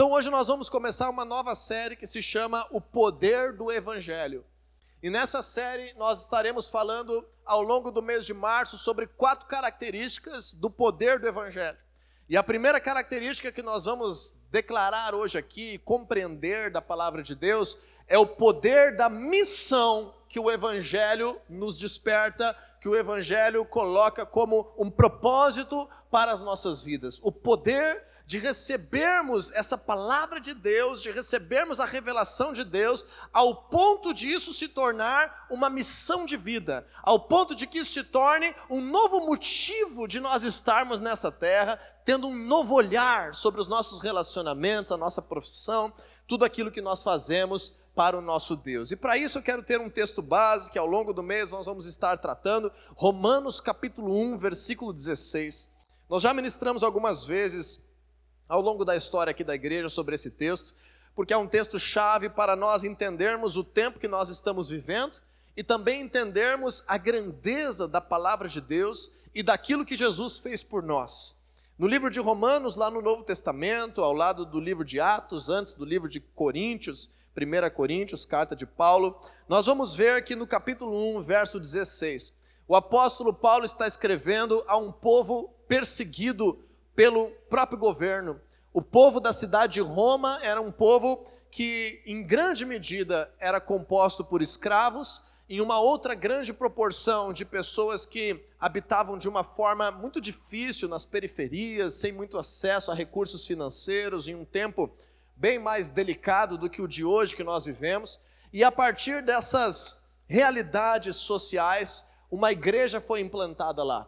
Então hoje nós vamos começar uma nova série que se chama O Poder do Evangelho. E nessa série nós estaremos falando ao longo do mês de março sobre quatro características do poder do Evangelho. E a primeira característica que nós vamos declarar hoje aqui, compreender da palavra de Deus, é o poder da missão que o Evangelho nos desperta, que o Evangelho coloca como um propósito para as nossas vidas. O poder de recebermos essa palavra de Deus, de recebermos a revelação de Deus, ao ponto de isso se tornar uma missão de vida, ao ponto de que isso se torne um novo motivo de nós estarmos nessa terra, tendo um novo olhar sobre os nossos relacionamentos, a nossa profissão, tudo aquilo que nós fazemos para o nosso Deus. E para isso eu quero ter um texto base que ao longo do mês nós vamos estar tratando, Romanos capítulo 1, versículo 16. Nós já ministramos algumas vezes ao longo da história aqui da igreja sobre esse texto, porque é um texto chave para nós entendermos o tempo que nós estamos vivendo e também entendermos a grandeza da palavra de Deus e daquilo que Jesus fez por nós. No livro de Romanos, lá no Novo Testamento, ao lado do livro de Atos, antes do livro de Coríntios, 1 Coríntios, carta de Paulo, nós vamos ver que no capítulo 1, verso 16, o apóstolo Paulo está escrevendo a um povo perseguido pelo próprio governo. O povo da cidade de Roma era um povo que, em grande medida, era composto por escravos, e uma outra grande proporção de pessoas que habitavam de uma forma muito difícil nas periferias, sem muito acesso a recursos financeiros, em um tempo bem mais delicado do que o de hoje que nós vivemos. E a partir dessas realidades sociais, uma igreja foi implantada lá.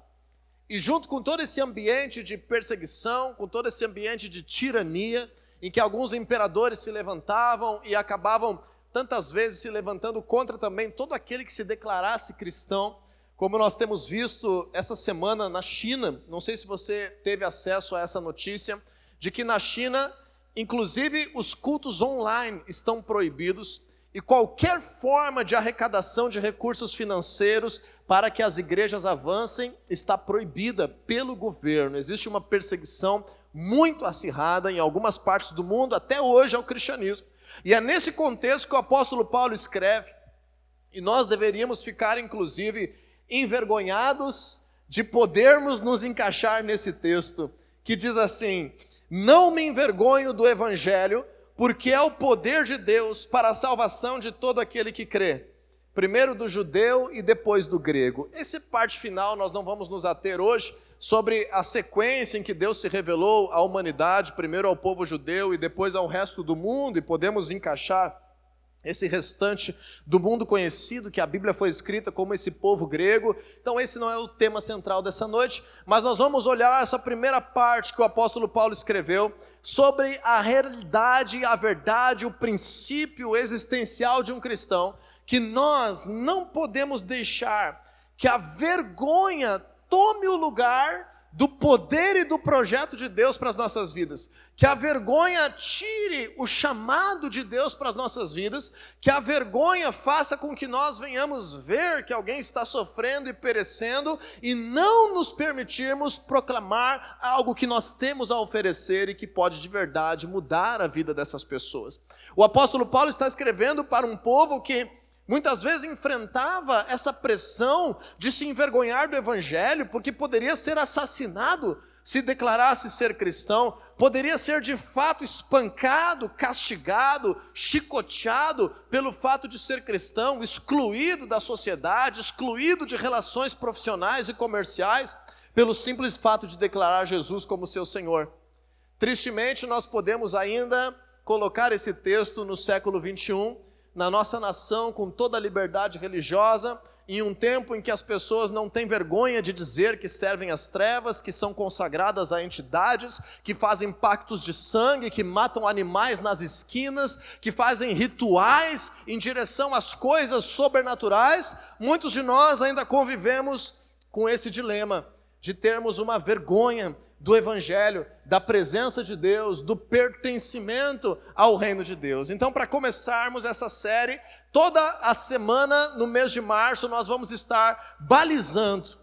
E junto com todo esse ambiente de perseguição, com todo esse ambiente de tirania, em que alguns imperadores se levantavam e acabavam tantas vezes se levantando contra também todo aquele que se declarasse cristão, como nós temos visto essa semana na China, não sei se você teve acesso a essa notícia, de que na China, inclusive os cultos online estão proibidos e qualquer forma de arrecadação de recursos financeiros para que as igrejas avancem está proibida pelo governo. Existe uma perseguição muito acirrada em algumas partes do mundo, até hoje, ao cristianismo. E é nesse contexto que o apóstolo Paulo escreve, e nós deveríamos ficar, inclusive, envergonhados de podermos nos encaixar nesse texto, que diz assim: Não me envergonho do evangelho, porque é o poder de Deus para a salvação de todo aquele que crê primeiro do judeu e depois do grego. Essa parte final nós não vamos nos ater hoje sobre a sequência em que Deus se revelou à humanidade, primeiro ao povo judeu e depois ao resto do mundo, e podemos encaixar esse restante do mundo conhecido que a Bíblia foi escrita como esse povo grego. Então esse não é o tema central dessa noite, mas nós vamos olhar essa primeira parte que o apóstolo Paulo escreveu sobre a realidade, a verdade, o princípio existencial de um cristão que nós não podemos deixar que a vergonha tome o lugar do poder e do projeto de Deus para as nossas vidas. Que a vergonha tire o chamado de Deus para as nossas vidas, que a vergonha faça com que nós venhamos ver que alguém está sofrendo e perecendo e não nos permitirmos proclamar algo que nós temos a oferecer e que pode de verdade mudar a vida dessas pessoas. O apóstolo Paulo está escrevendo para um povo que Muitas vezes enfrentava essa pressão de se envergonhar do Evangelho, porque poderia ser assassinado se declarasse ser cristão, poderia ser de fato espancado, castigado, chicoteado pelo fato de ser cristão, excluído da sociedade, excluído de relações profissionais e comerciais, pelo simples fato de declarar Jesus como seu Senhor. Tristemente, nós podemos ainda colocar esse texto no século 21 na nossa nação com toda a liberdade religiosa, em um tempo em que as pessoas não têm vergonha de dizer que servem às trevas, que são consagradas a entidades, que fazem pactos de sangue, que matam animais nas esquinas, que fazem rituais em direção às coisas sobrenaturais, muitos de nós ainda convivemos com esse dilema de termos uma vergonha do Evangelho, da presença de Deus, do pertencimento ao reino de Deus. Então, para começarmos essa série, toda a semana, no mês de março, nós vamos estar balizando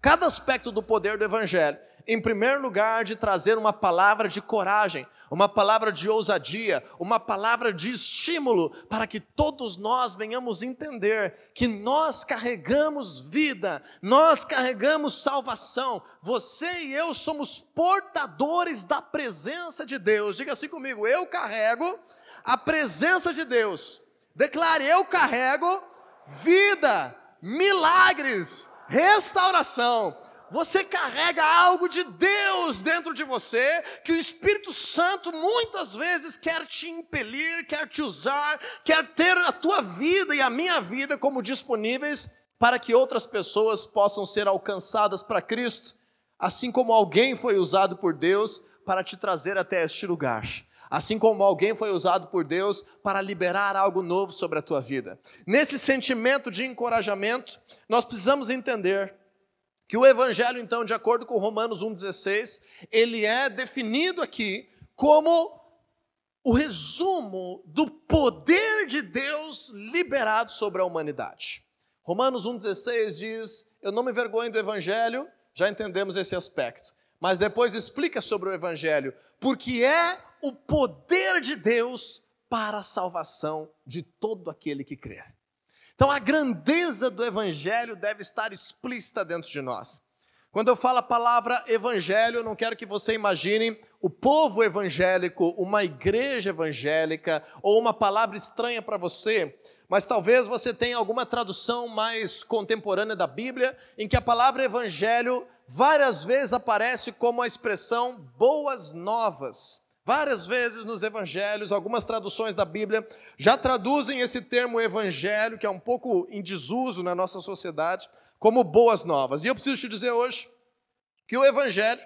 cada aspecto do poder do Evangelho em primeiro lugar, de trazer uma palavra de coragem, uma palavra de ousadia, uma palavra de estímulo, para que todos nós venhamos entender que nós carregamos vida, nós carregamos salvação. Você e eu somos portadores da presença de Deus. Diga assim comigo: eu carrego a presença de Deus. Declare: eu carrego vida, milagres, restauração você carrega algo de Deus dentro de você, que o Espírito Santo muitas vezes quer te impelir, quer te usar, quer ter a tua vida e a minha vida como disponíveis para que outras pessoas possam ser alcançadas para Cristo, assim como alguém foi usado por Deus para te trazer até este lugar. Assim como alguém foi usado por Deus para liberar algo novo sobre a tua vida. Nesse sentimento de encorajamento, nós precisamos entender que o evangelho, então, de acordo com Romanos 1,16, ele é definido aqui como o resumo do poder de Deus liberado sobre a humanidade. Romanos 1,16 diz: Eu não me vergonho do evangelho, já entendemos esse aspecto. Mas depois explica sobre o evangelho, porque é o poder de Deus para a salvação de todo aquele que crer. Então a grandeza do evangelho deve estar explícita dentro de nós. Quando eu falo a palavra evangelho, eu não quero que você imagine o povo evangélico, uma igreja evangélica ou uma palavra estranha para você, mas talvez você tenha alguma tradução mais contemporânea da Bíblia em que a palavra evangelho várias vezes aparece como a expressão boas novas. Várias vezes nos evangelhos, algumas traduções da Bíblia já traduzem esse termo evangelho, que é um pouco em desuso na nossa sociedade, como boas novas. E eu preciso te dizer hoje que o evangelho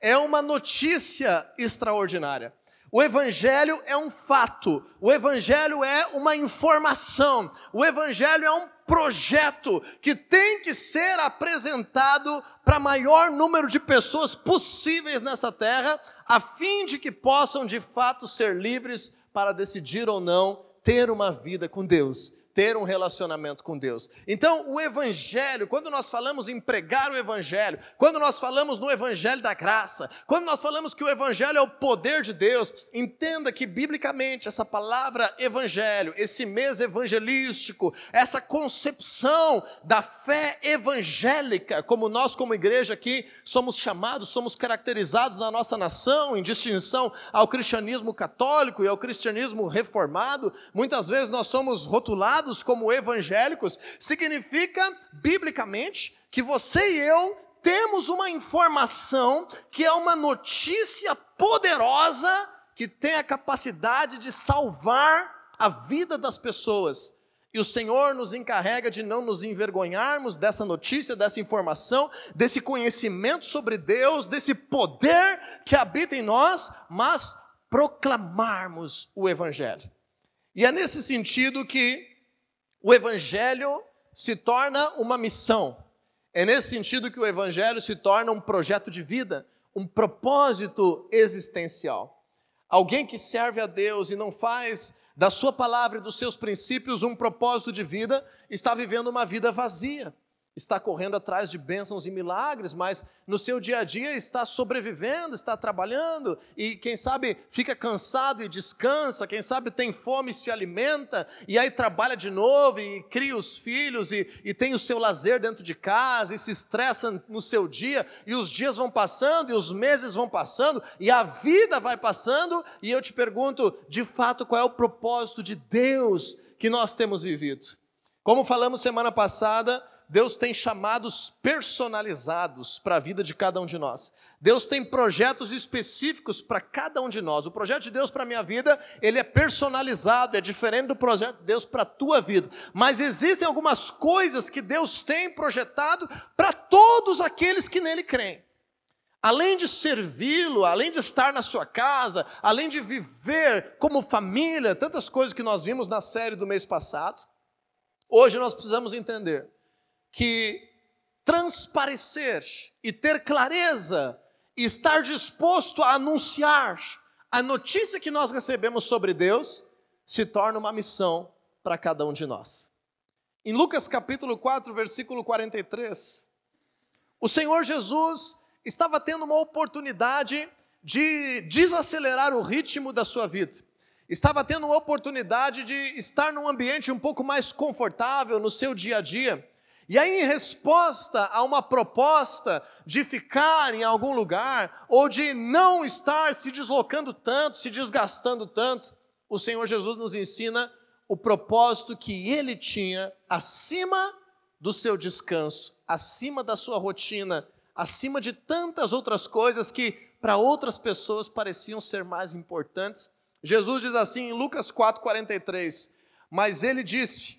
é uma notícia extraordinária. O Evangelho é um fato, o Evangelho é uma informação, o Evangelho é um projeto que tem que ser apresentado para maior número de pessoas possíveis nessa terra, a fim de que possam de fato ser livres para decidir ou não ter uma vida com Deus ter um relacionamento com Deus. Então, o Evangelho, quando nós falamos em pregar o Evangelho, quando nós falamos no Evangelho da graça, quando nós falamos que o Evangelho é o poder de Deus, entenda que, biblicamente, essa palavra Evangelho, esse mês evangelístico, essa concepção da fé evangélica, como nós, como igreja aqui, somos chamados, somos caracterizados na nossa nação, em distinção ao cristianismo católico e ao cristianismo reformado, muitas vezes nós somos rotulados como evangélicos, significa, biblicamente, que você e eu temos uma informação que é uma notícia poderosa que tem a capacidade de salvar a vida das pessoas. E o Senhor nos encarrega de não nos envergonharmos dessa notícia, dessa informação, desse conhecimento sobre Deus, desse poder que habita em nós, mas proclamarmos o Evangelho. E é nesse sentido que o evangelho se torna uma missão. É nesse sentido que o evangelho se torna um projeto de vida, um propósito existencial. Alguém que serve a Deus e não faz da sua palavra e dos seus princípios um propósito de vida, está vivendo uma vida vazia está correndo atrás de bênçãos e milagres, mas no seu dia a dia está sobrevivendo, está trabalhando e, quem sabe, fica cansado e descansa, quem sabe tem fome e se alimenta, e aí trabalha de novo e cria os filhos e, e tem o seu lazer dentro de casa e se estressa no seu dia, e os dias vão passando e os meses vão passando e a vida vai passando, e eu te pergunto, de fato, qual é o propósito de Deus que nós temos vivido? Como falamos semana passada, Deus tem chamados personalizados para a vida de cada um de nós. Deus tem projetos específicos para cada um de nós. O projeto de Deus para a minha vida, ele é personalizado, é diferente do projeto de Deus para a tua vida. Mas existem algumas coisas que Deus tem projetado para todos aqueles que nele creem. Além de servi-lo, além de estar na sua casa, além de viver como família, tantas coisas que nós vimos na série do mês passado, hoje nós precisamos entender que transparecer e ter clareza e estar disposto a anunciar a notícia que nós recebemos sobre Deus se torna uma missão para cada um de nós. Em Lucas capítulo 4, versículo 43, o Senhor Jesus estava tendo uma oportunidade de desacelerar o ritmo da sua vida. Estava tendo uma oportunidade de estar num ambiente um pouco mais confortável no seu dia a dia. E aí, em resposta a uma proposta de ficar em algum lugar, ou de não estar se deslocando tanto, se desgastando tanto, o Senhor Jesus nos ensina o propósito que ele tinha acima do seu descanso, acima da sua rotina, acima de tantas outras coisas que para outras pessoas pareciam ser mais importantes. Jesus diz assim em Lucas 4:43, mas ele disse: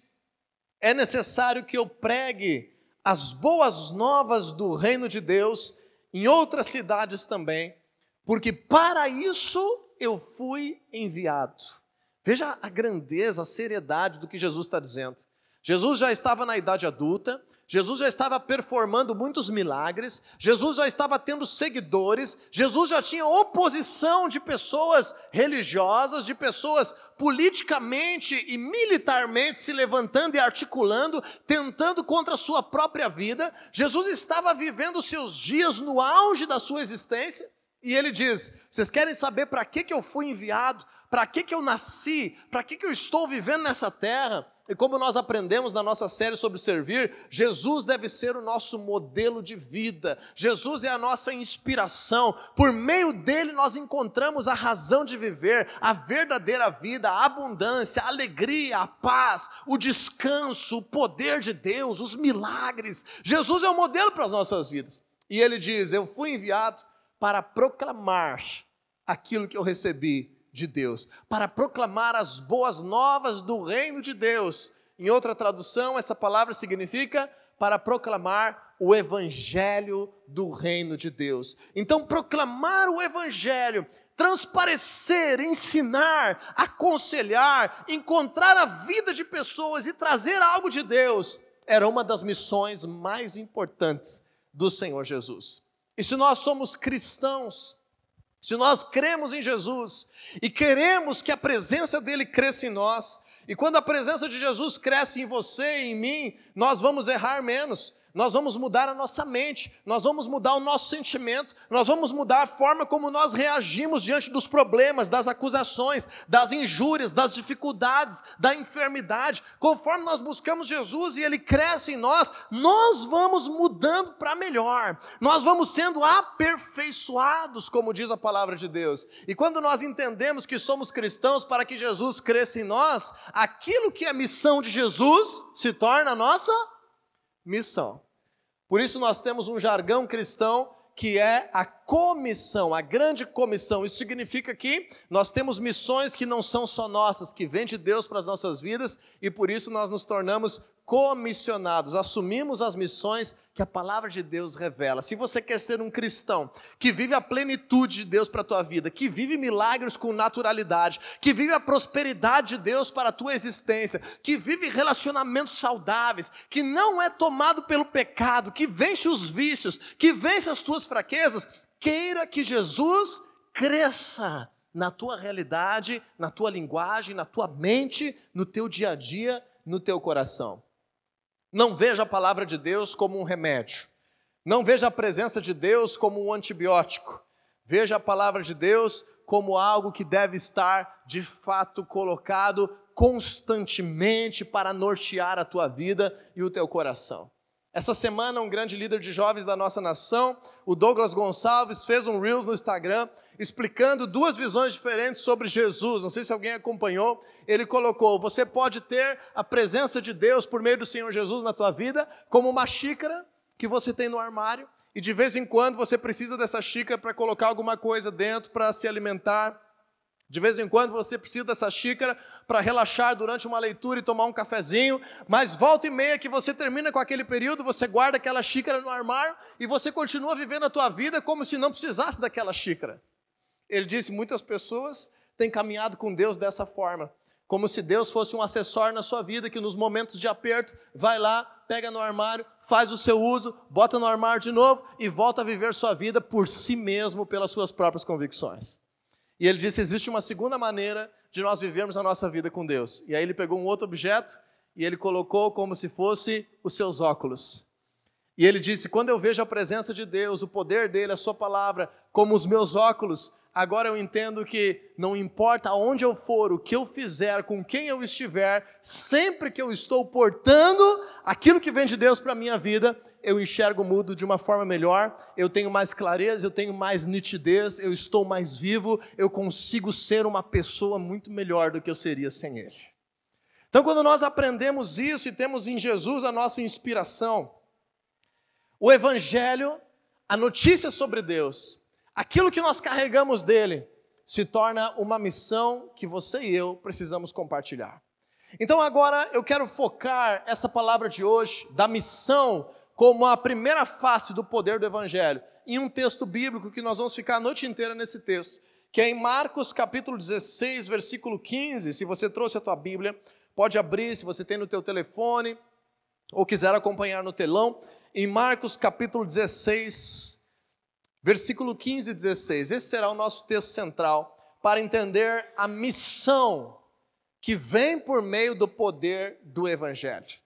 é necessário que eu pregue as boas novas do reino de Deus em outras cidades também, porque para isso eu fui enviado. Veja a grandeza, a seriedade do que Jesus está dizendo. Jesus já estava na idade adulta, Jesus já estava performando muitos milagres, Jesus já estava tendo seguidores, Jesus já tinha oposição de pessoas religiosas, de pessoas politicamente e militarmente se levantando e articulando, tentando contra a sua própria vida. Jesus estava vivendo seus dias no auge da sua existência, e ele diz: Vocês querem saber para que, que eu fui enviado? Para que, que eu nasci? Para que, que eu estou vivendo nessa terra? E como nós aprendemos na nossa série sobre servir, Jesus deve ser o nosso modelo de vida. Jesus é a nossa inspiração. Por meio dele nós encontramos a razão de viver, a verdadeira vida, a abundância, a alegria, a paz, o descanso, o poder de Deus, os milagres. Jesus é o modelo para as nossas vidas. E ele diz: Eu fui enviado para proclamar aquilo que eu recebi de Deus, para proclamar as boas novas do reino de Deus. Em outra tradução, essa palavra significa para proclamar o evangelho do reino de Deus. Então, proclamar o evangelho, transparecer, ensinar, aconselhar, encontrar a vida de pessoas e trazer algo de Deus, era uma das missões mais importantes do Senhor Jesus. E se nós somos cristãos, se nós cremos em Jesus e queremos que a presença dele cresça em nós, e quando a presença de Jesus cresce em você e em mim, nós vamos errar menos, nós vamos mudar a nossa mente, nós vamos mudar o nosso sentimento, nós vamos mudar a forma como nós reagimos diante dos problemas, das acusações, das injúrias, das dificuldades, da enfermidade. Conforme nós buscamos Jesus e Ele cresce em nós, nós vamos mudando para melhor, nós vamos sendo aperfeiçoados, como diz a palavra de Deus. E quando nós entendemos que somos cristãos para que Jesus cresça em nós, aquilo que é missão de Jesus se torna nossa missão. Por isso nós temos um jargão cristão que é a comissão, a grande comissão. Isso significa que nós temos missões que não são só nossas, que vêm de Deus para as nossas vidas e por isso nós nos tornamos comissionados, assumimos as missões que a palavra de Deus revela. Se você quer ser um cristão que vive a plenitude de Deus para a tua vida, que vive milagres com naturalidade, que vive a prosperidade de Deus para a tua existência, que vive relacionamentos saudáveis, que não é tomado pelo pecado, que vence os vícios, que vence as tuas fraquezas, queira que Jesus cresça na tua realidade, na tua linguagem, na tua mente, no teu dia a dia, no teu coração. Não veja a palavra de Deus como um remédio. Não veja a presença de Deus como um antibiótico. Veja a palavra de Deus como algo que deve estar de fato colocado constantemente para nortear a tua vida e o teu coração. Essa semana, um grande líder de jovens da nossa nação, o Douglas Gonçalves, fez um Reels no Instagram explicando duas visões diferentes sobre Jesus. Não sei se alguém acompanhou ele colocou: você pode ter a presença de Deus por meio do Senhor Jesus na tua vida, como uma xícara que você tem no armário, e de vez em quando você precisa dessa xícara para colocar alguma coisa dentro para se alimentar. De vez em quando você precisa dessa xícara para relaxar durante uma leitura e tomar um cafezinho, mas volta e meia que você termina com aquele período, você guarda aquela xícara no armário e você continua vivendo a tua vida como se não precisasse daquela xícara. Ele disse: muitas pessoas têm caminhado com Deus dessa forma como se Deus fosse um acessório na sua vida que nos momentos de aperto vai lá, pega no armário, faz o seu uso, bota no armário de novo e volta a viver sua vida por si mesmo, pelas suas próprias convicções. E ele disse: existe uma segunda maneira de nós vivermos a nossa vida com Deus. E aí ele pegou um outro objeto e ele colocou como se fosse os seus óculos. E ele disse: Quando eu vejo a presença de Deus, o poder dele, a sua palavra, como os meus óculos, agora eu entendo que não importa aonde eu for, o que eu fizer, com quem eu estiver, sempre que eu estou portando aquilo que vem de Deus para a minha vida, eu enxergo o mundo de uma forma melhor, eu tenho mais clareza, eu tenho mais nitidez, eu estou mais vivo, eu consigo ser uma pessoa muito melhor do que eu seria sem Ele. Então, quando nós aprendemos isso e temos em Jesus a nossa inspiração, o Evangelho, a notícia sobre Deus, aquilo que nós carregamos dele, se torna uma missão que você e eu precisamos compartilhar. Então agora eu quero focar essa palavra de hoje, da missão, como a primeira face do poder do Evangelho, em um texto bíblico que nós vamos ficar a noite inteira nesse texto, que é em Marcos capítulo 16, versículo 15. Se você trouxe a tua Bíblia, pode abrir, se você tem no teu telefone, ou quiser acompanhar no telão em Marcos capítulo 16, versículo 15 e 16. Esse será o nosso texto central para entender a missão que vem por meio do poder do Evangelho.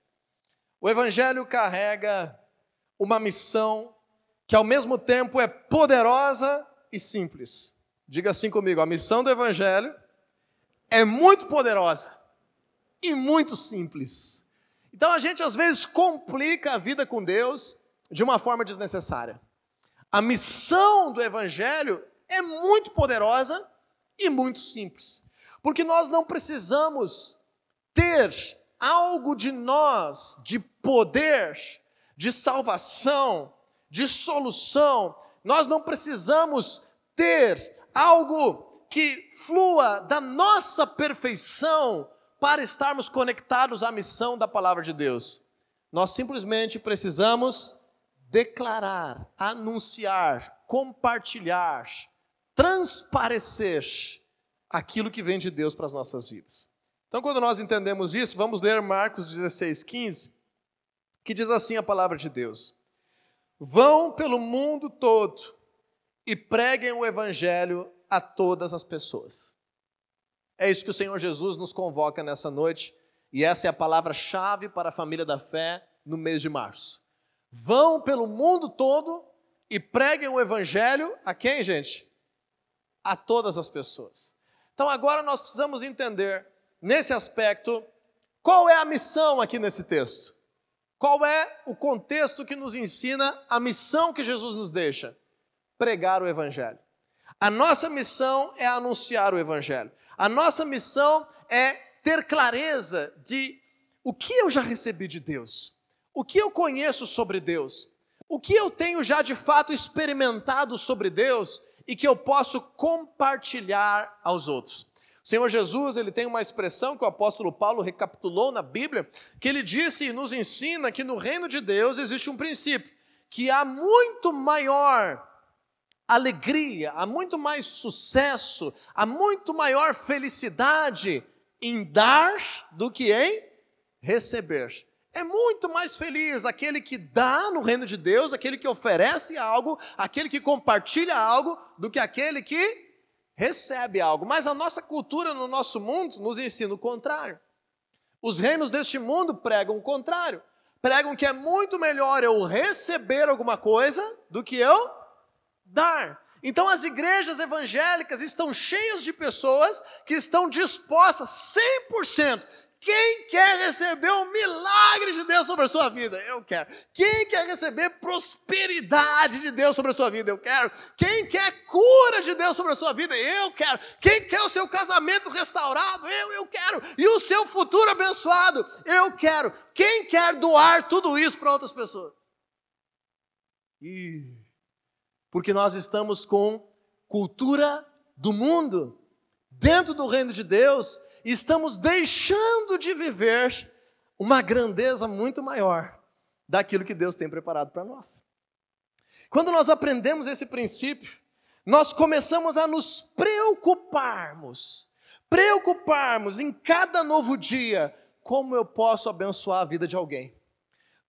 O Evangelho carrega uma missão que ao mesmo tempo é poderosa e simples. Diga assim comigo: a missão do Evangelho é muito poderosa e muito simples. Então a gente às vezes complica a vida com Deus de uma forma desnecessária. A missão do Evangelho é muito poderosa e muito simples, porque nós não precisamos ter algo de nós, de poder, de salvação, de solução, nós não precisamos ter algo que flua da nossa perfeição para estarmos conectados à missão da palavra de Deus. Nós simplesmente precisamos declarar, anunciar, compartilhar, transparecer aquilo que vem de Deus para as nossas vidas. Então, quando nós entendemos isso, vamos ler Marcos 16, 15, que diz assim a palavra de Deus: Vão pelo mundo todo e preguem o evangelho a todas as pessoas. É isso que o Senhor Jesus nos convoca nessa noite, e essa é a palavra-chave para a família da fé no mês de março. Vão pelo mundo todo e preguem o evangelho a quem, gente? A todas as pessoas. Então agora nós precisamos entender, nesse aspecto, qual é a missão aqui nesse texto? Qual é o contexto que nos ensina a missão que Jesus nos deixa? Pregar o Evangelho. A nossa missão é anunciar o Evangelho. A nossa missão é ter clareza de o que eu já recebi de Deus, o que eu conheço sobre Deus, o que eu tenho já de fato experimentado sobre Deus e que eu posso compartilhar aos outros. O Senhor Jesus, ele tem uma expressão que o apóstolo Paulo recapitulou na Bíblia, que ele disse e nos ensina que no reino de Deus existe um princípio, que há muito maior alegria, há muito mais sucesso, há muito maior felicidade em dar do que em receber. É muito mais feliz aquele que dá no reino de Deus, aquele que oferece algo, aquele que compartilha algo, do que aquele que recebe algo. Mas a nossa cultura no nosso mundo nos ensina o contrário. Os reinos deste mundo pregam o contrário. Pregam que é muito melhor eu receber alguma coisa do que eu dar. Então as igrejas evangélicas estão cheias de pessoas que estão dispostas 100%. Quem quer receber um milagre de Deus sobre a sua vida? Eu quero. Quem quer receber prosperidade de Deus sobre a sua vida? Eu quero. Quem quer cura de Deus sobre a sua vida? Eu quero. Quem quer o seu casamento restaurado? Eu, eu quero. E o seu futuro abençoado? Eu quero. Quem quer doar tudo isso para outras pessoas? Porque nós estamos com cultura do mundo. Dentro do reino de Deus, estamos deixando de viver uma grandeza muito maior daquilo que Deus tem preparado para nós. Quando nós aprendemos esse princípio, nós começamos a nos preocuparmos, preocuparmos em cada novo dia, como eu posso abençoar a vida de alguém,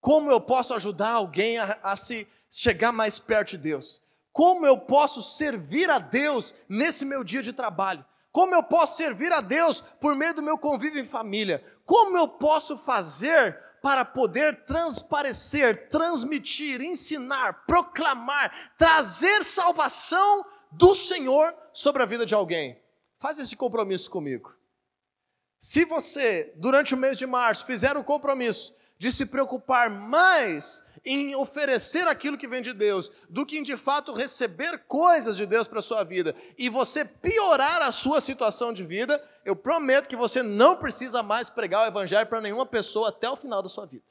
como eu posso ajudar alguém a, a se chegar mais perto de Deus, como eu posso servir a Deus nesse meu dia de trabalho? Como eu posso servir a Deus por meio do meu convívio em família? Como eu posso fazer para poder transparecer, transmitir, ensinar, proclamar, trazer salvação do Senhor sobre a vida de alguém. Faz esse compromisso comigo. Se você, durante o mês de março, fizer o compromisso de se preocupar mais em oferecer aquilo que vem de Deus, do que em de fato receber coisas de Deus para a sua vida, e você piorar a sua situação de vida, eu prometo que você não precisa mais pregar o Evangelho para nenhuma pessoa até o final da sua vida.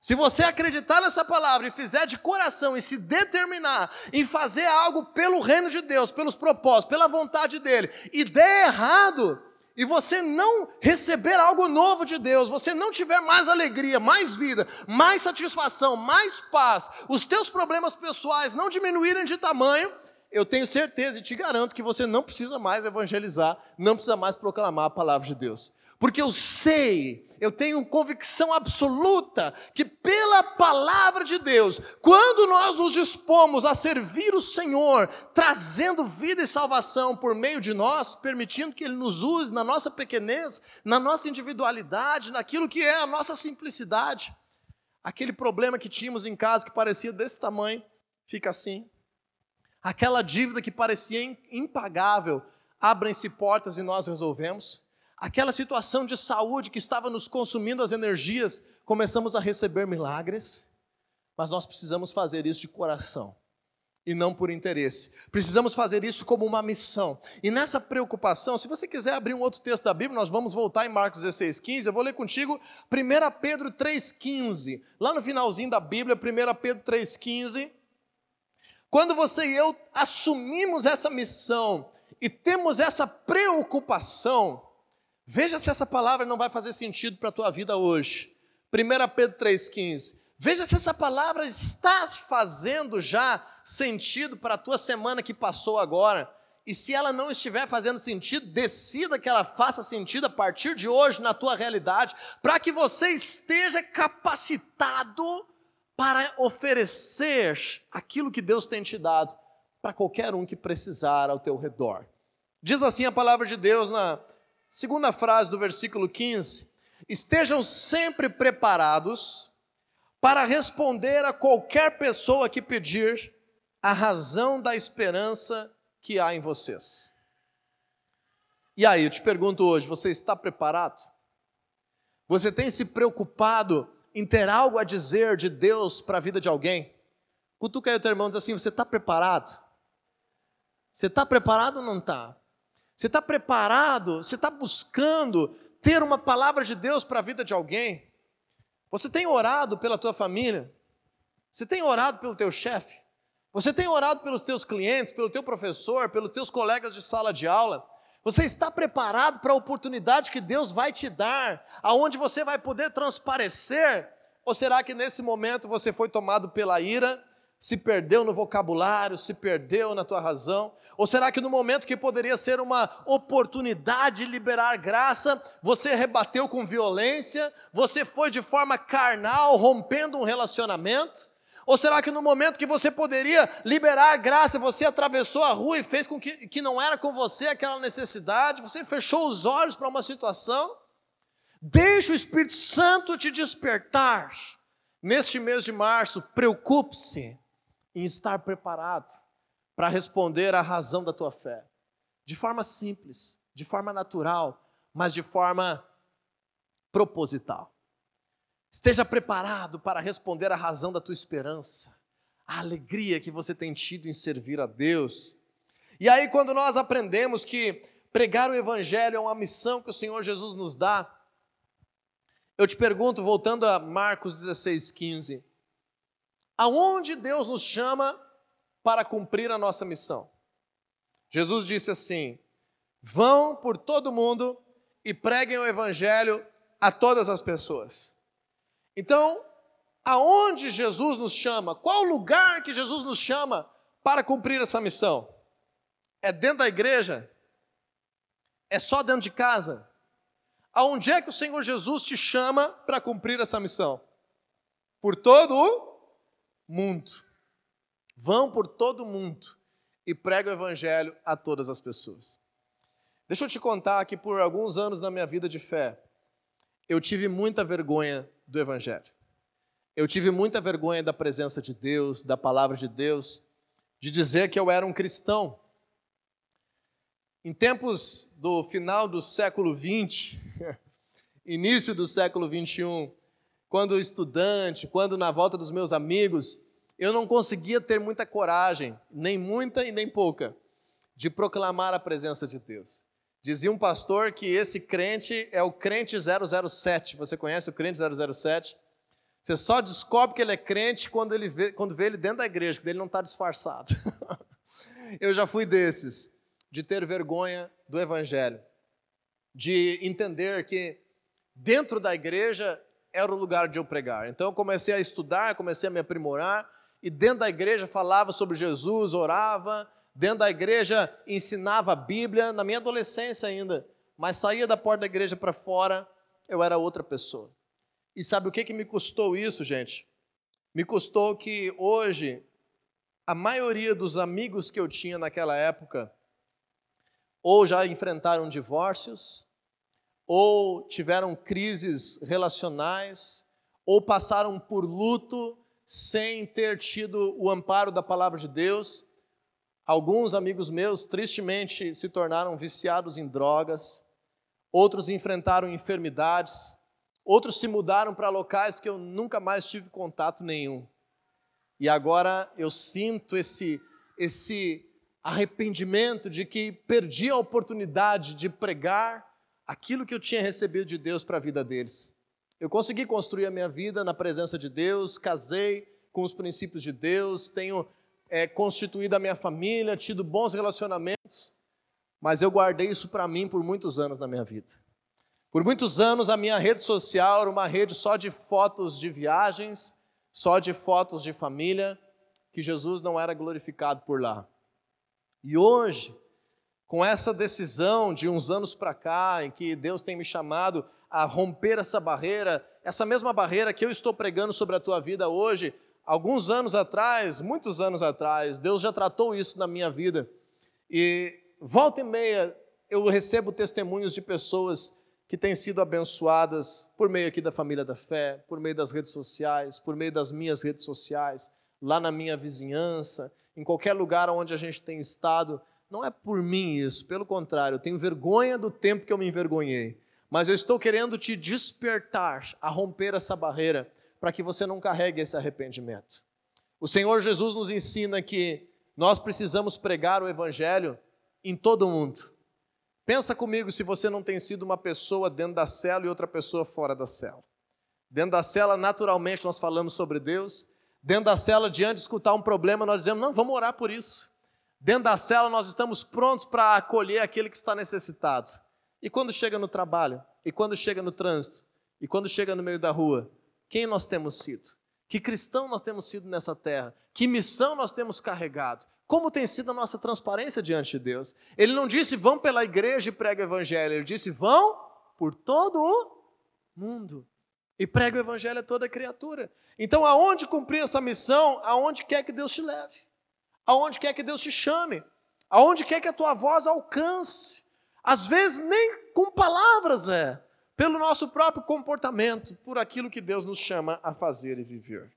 Se você acreditar nessa palavra e fizer de coração e se determinar em fazer algo pelo reino de Deus, pelos propósitos, pela vontade dele, e der errado, e você não receber algo novo de Deus, você não tiver mais alegria, mais vida, mais satisfação, mais paz, os teus problemas pessoais não diminuírem de tamanho, eu tenho certeza e te garanto que você não precisa mais evangelizar, não precisa mais proclamar a palavra de Deus. Porque eu sei, eu tenho convicção absoluta que pela palavra de Deus, quando nós nos dispomos a servir o Senhor, trazendo vida e salvação por meio de nós, permitindo que Ele nos use na nossa pequenez, na nossa individualidade, naquilo que é a nossa simplicidade, aquele problema que tínhamos em casa que parecia desse tamanho, fica assim. Aquela dívida que parecia impagável, abrem-se portas e nós resolvemos aquela situação de saúde que estava nos consumindo as energias, começamos a receber milagres, mas nós precisamos fazer isso de coração e não por interesse. Precisamos fazer isso como uma missão. E nessa preocupação, se você quiser abrir um outro texto da Bíblia, nós vamos voltar em Marcos 16, 15. Eu vou ler contigo 1 Pedro 3,15. Lá no finalzinho da Bíblia, 1 Pedro 3,15. Quando você e eu assumimos essa missão e temos essa preocupação, Veja se essa palavra não vai fazer sentido para a tua vida hoje. 1 Pedro 3,15. Veja se essa palavra está fazendo já sentido para a tua semana que passou agora. E se ela não estiver fazendo sentido, decida que ela faça sentido a partir de hoje na tua realidade, para que você esteja capacitado para oferecer aquilo que Deus tem te dado para qualquer um que precisar ao teu redor. Diz assim a palavra de Deus na Segunda frase do versículo 15: Estejam sempre preparados para responder a qualquer pessoa que pedir a razão da esperança que há em vocês. E aí, eu te pergunto hoje: você está preparado? Você tem se preocupado em ter algo a dizer de Deus para a vida de alguém? Cutuca aí o teu irmão diz assim: você está preparado? Você está preparado ou não está? Você está preparado? Você está buscando ter uma palavra de Deus para a vida de alguém? Você tem orado pela tua família? Você tem orado pelo teu chefe? Você tem orado pelos teus clientes, pelo teu professor, pelos teus colegas de sala de aula? Você está preparado para a oportunidade que Deus vai te dar, aonde você vai poder transparecer? Ou será que nesse momento você foi tomado pela ira, se perdeu no vocabulário, se perdeu na tua razão? Ou será que no momento que poderia ser uma oportunidade de liberar graça, você rebateu com violência, você foi de forma carnal, rompendo um relacionamento? Ou será que no momento que você poderia liberar graça, você atravessou a rua e fez com que, que não era com você aquela necessidade, você fechou os olhos para uma situação? Deixe o Espírito Santo te despertar. Neste mês de março, preocupe-se em estar preparado para responder à razão da tua fé. De forma simples, de forma natural, mas de forma proposital. Esteja preparado para responder à razão da tua esperança, a alegria que você tem tido em servir a Deus. E aí, quando nós aprendemos que pregar o Evangelho é uma missão que o Senhor Jesus nos dá, eu te pergunto, voltando a Marcos 16, 15, aonde Deus nos chama para cumprir a nossa missão. Jesus disse assim: Vão por todo mundo e preguem o evangelho a todas as pessoas. Então, aonde Jesus nos chama? Qual o lugar que Jesus nos chama para cumprir essa missão? É dentro da igreja? É só dentro de casa? Aonde é que o Senhor Jesus te chama para cumprir essa missão? Por todo o mundo. Vão por todo mundo e pregam o evangelho a todas as pessoas. Deixa eu te contar que por alguns anos na minha vida de fé, eu tive muita vergonha do Evangelho. Eu tive muita vergonha da presença de Deus, da palavra de Deus, de dizer que eu era um cristão. Em tempos do final do século XX, início do século XXI, quando estudante, quando na volta dos meus amigos, eu não conseguia ter muita coragem, nem muita e nem pouca, de proclamar a presença de Deus. Dizia um pastor que esse crente é o crente 007. Você conhece o crente 007? Você só descobre que ele é crente quando, ele vê, quando vê ele dentro da igreja, que ele não está disfarçado. eu já fui desses, de ter vergonha do evangelho, de entender que dentro da igreja era o lugar de eu pregar. Então eu comecei a estudar, comecei a me aprimorar, e dentro da igreja falava sobre Jesus, orava, dentro da igreja ensinava a Bíblia, na minha adolescência ainda, mas saía da porta da igreja para fora, eu era outra pessoa. E sabe o que, que me custou isso, gente? Me custou que hoje, a maioria dos amigos que eu tinha naquela época, ou já enfrentaram divórcios, ou tiveram crises relacionais, ou passaram por luto sem ter tido o amparo da palavra de Deus, Alguns amigos meus, tristemente, se tornaram viciados em drogas, outros enfrentaram enfermidades, outros se mudaram para locais que eu nunca mais tive contato nenhum. E agora eu sinto esse, esse arrependimento de que perdi a oportunidade de pregar aquilo que eu tinha recebido de Deus para a vida deles. Eu consegui construir a minha vida na presença de Deus, casei com os princípios de Deus, tenho é, constituído a minha família, tido bons relacionamentos, mas eu guardei isso para mim por muitos anos na minha vida. Por muitos anos a minha rede social era uma rede só de fotos de viagens, só de fotos de família, que Jesus não era glorificado por lá. E hoje, com essa decisão de uns anos para cá, em que Deus tem me chamado a romper essa barreira, essa mesma barreira que eu estou pregando sobre a tua vida hoje, alguns anos atrás, muitos anos atrás, Deus já tratou isso na minha vida. E volta e meia eu recebo testemunhos de pessoas que têm sido abençoadas por meio aqui da família da fé, por meio das redes sociais, por meio das minhas redes sociais, lá na minha vizinhança, em qualquer lugar onde a gente tem estado. Não é por mim isso, pelo contrário, eu tenho vergonha do tempo que eu me envergonhei. Mas eu estou querendo te despertar a romper essa barreira para que você não carregue esse arrependimento. O Senhor Jesus nos ensina que nós precisamos pregar o Evangelho em todo o mundo. Pensa comigo se você não tem sido uma pessoa dentro da cela e outra pessoa fora da cela. Dentro da cela, naturalmente, nós falamos sobre Deus. Dentro da cela, diante de escutar um problema, nós dizemos: não, vamos orar por isso. Dentro da cela, nós estamos prontos para acolher aquele que está necessitado. E quando chega no trabalho? E quando chega no trânsito? E quando chega no meio da rua? quem nós temos sido, que cristão nós temos sido nessa terra, que missão nós temos carregado, como tem sido a nossa transparência diante de Deus. Ele não disse vão pela igreja e prega o evangelho, ele disse vão por todo o mundo e prega o evangelho a toda criatura. Então, aonde cumprir essa missão, aonde quer que Deus te leve, aonde quer que Deus te chame, aonde quer que a tua voz alcance. Às vezes nem com palavras é, pelo nosso próprio comportamento, por aquilo que Deus nos chama a fazer e viver.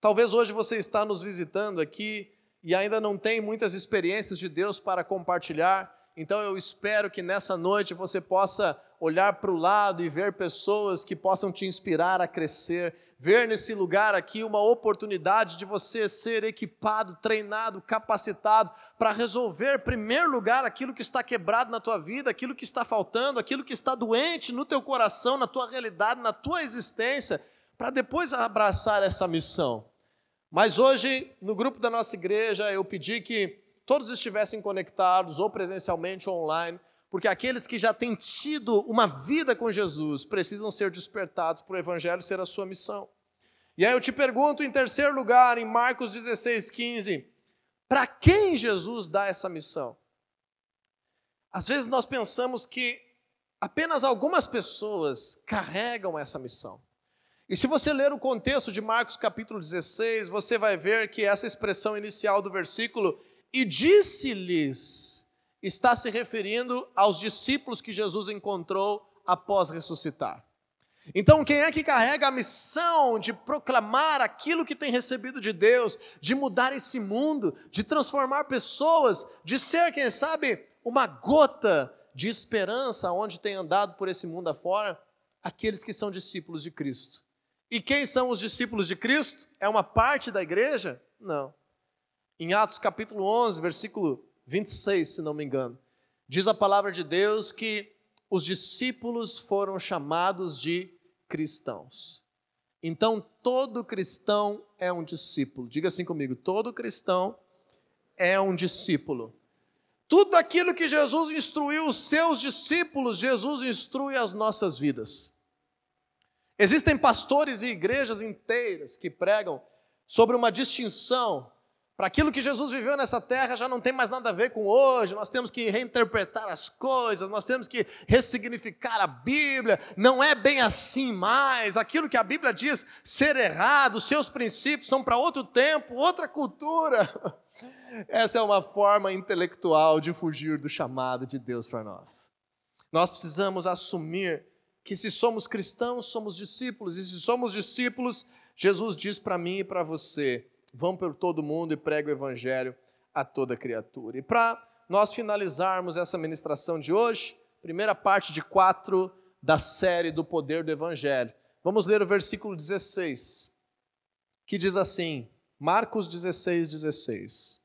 Talvez hoje você está nos visitando aqui e ainda não tem muitas experiências de Deus para compartilhar, então eu espero que nessa noite você possa olhar para o lado e ver pessoas que possam te inspirar a crescer, ver nesse lugar aqui uma oportunidade de você ser equipado, treinado, capacitado para resolver, em primeiro lugar, aquilo que está quebrado na tua vida, aquilo que está faltando, aquilo que está doente no teu coração, na tua realidade, na tua existência, para depois abraçar essa missão. Mas hoje, no grupo da nossa igreja, eu pedi que todos estivessem conectados, ou presencialmente ou online, porque aqueles que já têm tido uma vida com Jesus precisam ser despertados para o Evangelho ser a sua missão. E aí eu te pergunto, em terceiro lugar, em Marcos 16, 15, para quem Jesus dá essa missão? Às vezes nós pensamos que apenas algumas pessoas carregam essa missão. E se você ler o contexto de Marcos capítulo 16, você vai ver que essa expressão inicial do versículo, e disse-lhes, está se referindo aos discípulos que Jesus encontrou após ressuscitar. Então, quem é que carrega a missão de proclamar aquilo que tem recebido de Deus, de mudar esse mundo, de transformar pessoas, de ser, quem sabe, uma gota de esperança onde tem andado por esse mundo afora? Aqueles que são discípulos de Cristo. E quem são os discípulos de Cristo? É uma parte da igreja? Não. Em Atos capítulo 11, versículo 26, se não me engano, diz a palavra de Deus que os discípulos foram chamados de cristãos. Então, todo cristão é um discípulo. Diga assim comigo: todo cristão é um discípulo. Tudo aquilo que Jesus instruiu os seus discípulos, Jesus instrui as nossas vidas. Existem pastores e igrejas inteiras que pregam sobre uma distinção para aquilo que Jesus viveu nessa terra já não tem mais nada a ver com hoje, nós temos que reinterpretar as coisas, nós temos que ressignificar a Bíblia, não é bem assim mais, aquilo que a Bíblia diz ser errado, seus princípios são para outro tempo, outra cultura. Essa é uma forma intelectual de fugir do chamado de Deus para nós. Nós precisamos assumir que se somos cristãos, somos discípulos, e se somos discípulos, Jesus diz para mim e para você: vão por todo mundo e pregue o evangelho a toda criatura. E para nós finalizarmos essa ministração de hoje, primeira parte de quatro da série do poder do evangelho, vamos ler o versículo 16, que diz assim: Marcos 16, 16.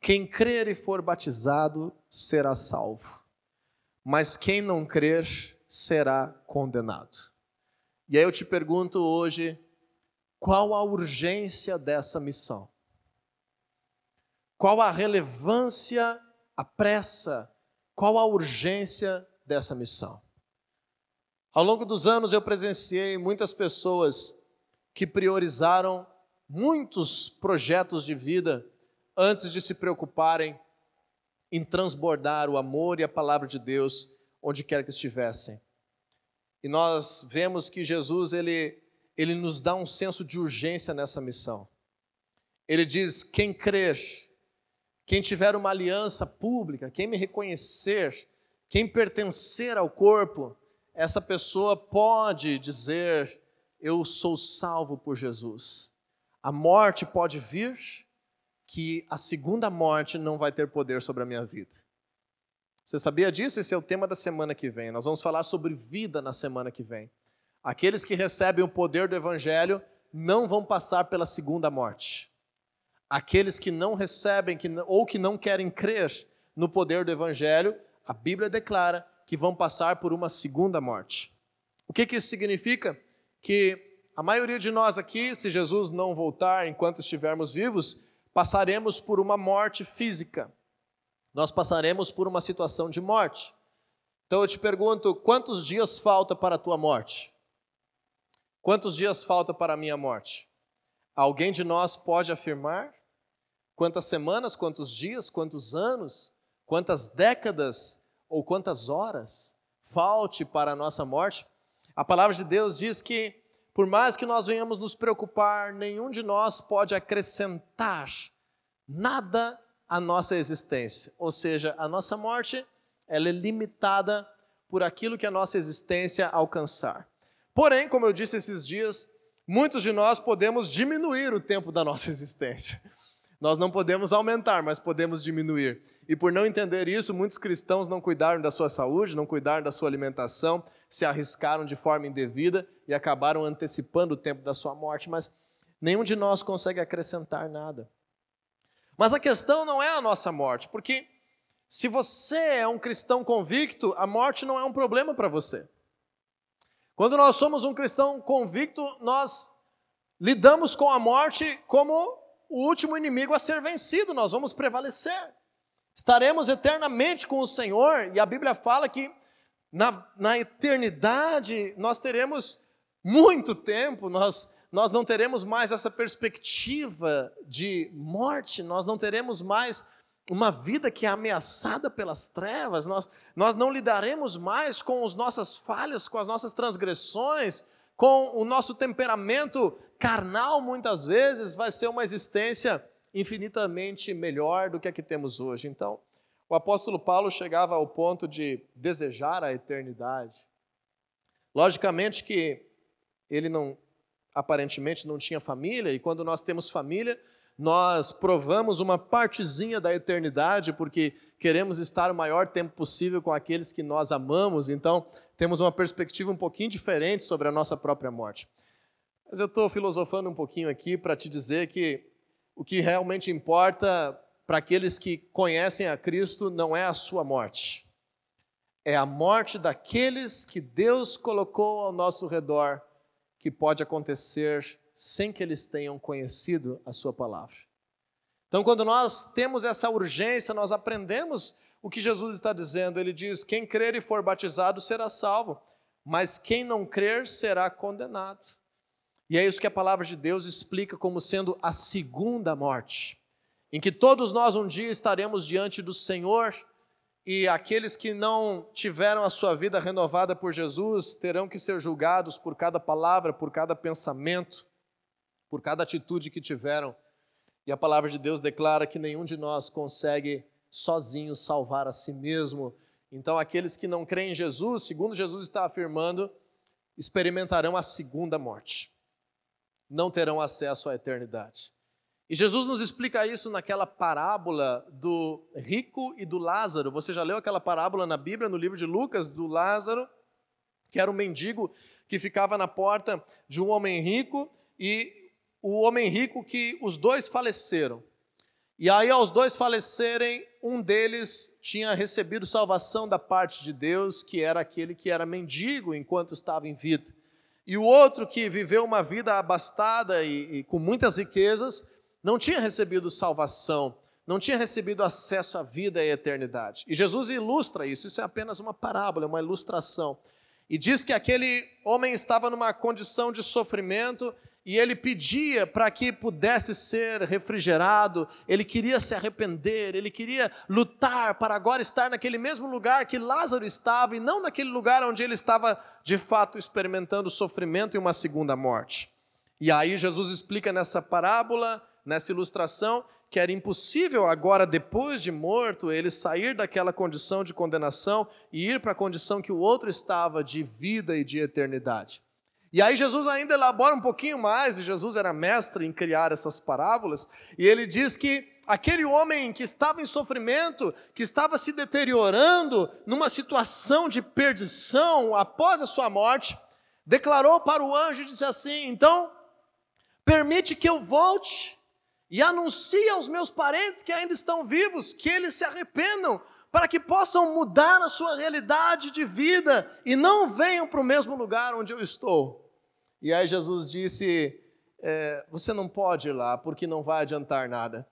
Quem crer e for batizado será salvo, mas quem não crer será condenado. E aí eu te pergunto hoje, qual a urgência dessa missão? Qual a relevância, a pressa, qual a urgência dessa missão? Ao longo dos anos eu presenciei muitas pessoas que priorizaram muitos projetos de vida antes de se preocuparem em transbordar o amor e a palavra de Deus onde quer que estivessem. E nós vemos que Jesus ele ele nos dá um senso de urgência nessa missão. Ele diz: quem crer, quem tiver uma aliança pública, quem me reconhecer, quem pertencer ao corpo, essa pessoa pode dizer: Eu sou salvo por Jesus. A morte pode vir, que a segunda morte não vai ter poder sobre a minha vida. Você sabia disso? Esse é o tema da semana que vem. Nós vamos falar sobre vida na semana que vem. Aqueles que recebem o poder do Evangelho não vão passar pela segunda morte. Aqueles que não recebem que, ou que não querem crer no poder do Evangelho, a Bíblia declara que vão passar por uma segunda morte. O que, que isso significa? Que a maioria de nós aqui, se Jesus não voltar enquanto estivermos vivos, passaremos por uma morte física. Nós passaremos por uma situação de morte. Então eu te pergunto: quantos dias falta para a tua morte? Quantos dias falta para a minha morte? Alguém de nós pode afirmar? Quantas semanas, quantos dias, quantos anos, quantas décadas ou quantas horas falte para a nossa morte? A palavra de Deus diz que, por mais que nós venhamos nos preocupar, nenhum de nós pode acrescentar nada à nossa existência. Ou seja, a nossa morte ela é limitada por aquilo que a nossa existência alcançar. Porém, como eu disse esses dias, muitos de nós podemos diminuir o tempo da nossa existência. Nós não podemos aumentar, mas podemos diminuir. E por não entender isso, muitos cristãos não cuidaram da sua saúde, não cuidaram da sua alimentação, se arriscaram de forma indevida e acabaram antecipando o tempo da sua morte, mas nenhum de nós consegue acrescentar nada. Mas a questão não é a nossa morte, porque se você é um cristão convicto, a morte não é um problema para você. Quando nós somos um cristão convicto, nós lidamos com a morte como o último inimigo a ser vencido, nós vamos prevalecer. Estaremos eternamente com o Senhor, e a Bíblia fala que na, na eternidade nós teremos muito tempo, nós, nós não teremos mais essa perspectiva de morte, nós não teremos mais uma vida que é ameaçada pelas trevas, nós, nós não lidaremos mais com as nossas falhas, com as nossas transgressões, com o nosso temperamento carnal, muitas vezes, vai ser uma existência infinitamente melhor do que a que temos hoje. Então, o apóstolo Paulo chegava ao ponto de desejar a eternidade. Logicamente que ele não aparentemente não tinha família, e quando nós temos família, nós provamos uma partezinha da eternidade, porque queremos estar o maior tempo possível com aqueles que nós amamos, então temos uma perspectiva um pouquinho diferente sobre a nossa própria morte. Mas eu estou filosofando um pouquinho aqui para te dizer que o que realmente importa para aqueles que conhecem a Cristo não é a sua morte, é a morte daqueles que Deus colocou ao nosso redor, que pode acontecer sem que eles tenham conhecido a Sua palavra. Então, quando nós temos essa urgência, nós aprendemos o que Jesus está dizendo. Ele diz: quem crer e for batizado será salvo, mas quem não crer será condenado. E é isso que a palavra de Deus explica como sendo a segunda morte, em que todos nós um dia estaremos diante do Senhor e aqueles que não tiveram a sua vida renovada por Jesus terão que ser julgados por cada palavra, por cada pensamento, por cada atitude que tiveram. E a palavra de Deus declara que nenhum de nós consegue sozinho salvar a si mesmo. Então, aqueles que não creem em Jesus, segundo Jesus está afirmando, experimentarão a segunda morte. Não terão acesso à eternidade. E Jesus nos explica isso naquela parábola do rico e do Lázaro. Você já leu aquela parábola na Bíblia, no livro de Lucas, do Lázaro, que era um mendigo que ficava na porta de um homem rico e o homem rico que os dois faleceram. E aí, aos dois falecerem, um deles tinha recebido salvação da parte de Deus, que era aquele que era mendigo enquanto estava em vida. E o outro que viveu uma vida abastada e, e com muitas riquezas, não tinha recebido salvação, não tinha recebido acesso à vida e à eternidade. E Jesus ilustra isso, isso é apenas uma parábola, uma ilustração. E diz que aquele homem estava numa condição de sofrimento e ele pedia para que pudesse ser refrigerado, ele queria se arrepender, ele queria lutar para agora estar naquele mesmo lugar que Lázaro estava e não naquele lugar onde ele estava de fato experimentando sofrimento e uma segunda morte. E aí Jesus explica nessa parábola nessa ilustração que era impossível agora, depois de morto, ele sair daquela condição de condenação e ir para a condição que o outro estava de vida e de eternidade. E aí Jesus ainda elabora um pouquinho mais, e Jesus era mestre em criar essas parábolas, e ele diz que aquele homem que estava em sofrimento, que estava se deteriorando numa situação de perdição após a sua morte, declarou para o anjo e disse assim: Então, permite que eu volte e anuncie aos meus parentes que ainda estão vivos que eles se arrependam, para que possam mudar a sua realidade de vida e não venham para o mesmo lugar onde eu estou. E aí Jesus disse: é, Você não pode ir lá, porque não vai adiantar nada.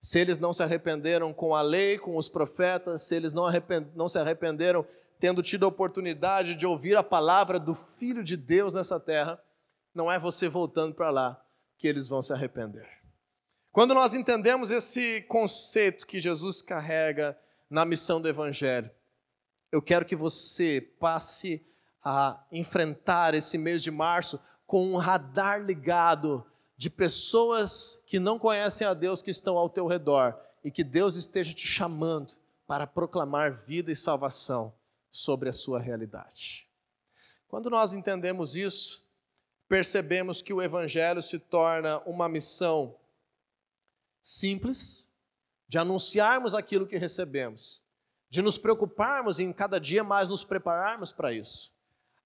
Se eles não se arrependeram com a lei, com os profetas, se eles não, não se arrependeram tendo tido a oportunidade de ouvir a palavra do Filho de Deus nessa terra, não é você voltando para lá que eles vão se arrepender. Quando nós entendemos esse conceito que Jesus carrega na missão do Evangelho, eu quero que você passe a enfrentar esse mês de março com um radar ligado de pessoas que não conhecem a Deus que estão ao teu redor e que Deus esteja te chamando para proclamar vida e salvação sobre a sua realidade. Quando nós entendemos isso, percebemos que o Evangelho se torna uma missão simples de anunciarmos aquilo que recebemos, de nos preocuparmos em cada dia mais nos prepararmos para isso.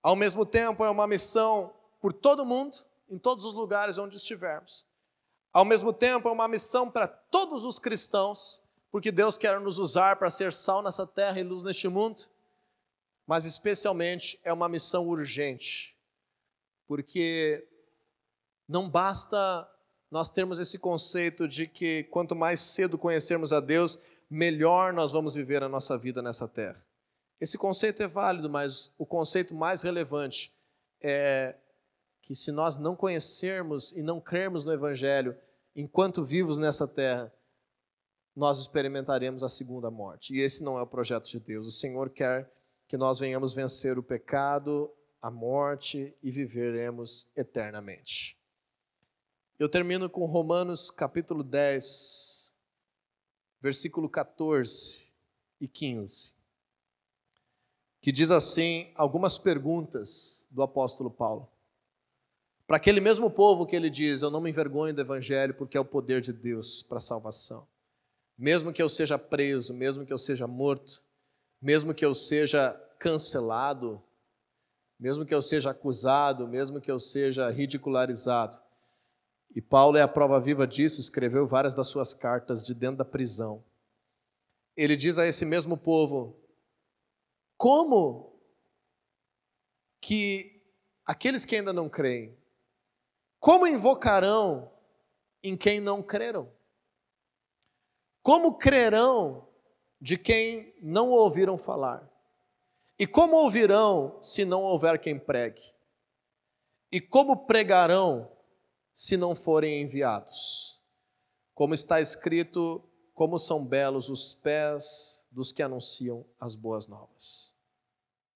Ao mesmo tempo, é uma missão por todo mundo, em todos os lugares onde estivermos. Ao mesmo tempo, é uma missão para todos os cristãos, porque Deus quer nos usar para ser sal nessa terra e luz neste mundo, mas especialmente é uma missão urgente, porque não basta nós temos esse conceito de que quanto mais cedo conhecermos a Deus, melhor nós vamos viver a nossa vida nessa terra. Esse conceito é válido, mas o conceito mais relevante é que se nós não conhecermos e não crermos no Evangelho enquanto vivos nessa terra, nós experimentaremos a segunda morte. E esse não é o projeto de Deus. O Senhor quer que nós venhamos vencer o pecado, a morte e viveremos eternamente. Eu termino com Romanos capítulo 10, versículo 14 e 15. que diz assim algumas perguntas do apóstolo Paulo. Para aquele mesmo povo que ele diz: Eu não me envergonho do evangelho, porque é o poder de Deus para a salvação. Mesmo que eu seja preso, mesmo que eu seja morto, mesmo que eu seja cancelado, mesmo que eu seja acusado, mesmo que eu seja ridicularizado. E Paulo é a prova viva disso, escreveu várias das suas cartas de dentro da prisão. Ele diz a esse mesmo povo: como que aqueles que ainda não creem, como invocarão em quem não creram? Como crerão de quem não ouviram falar? E como ouvirão se não houver quem pregue? E como pregarão se não forem enviados? Como está escrito, como são belos os pés dos que anunciam as boas novas.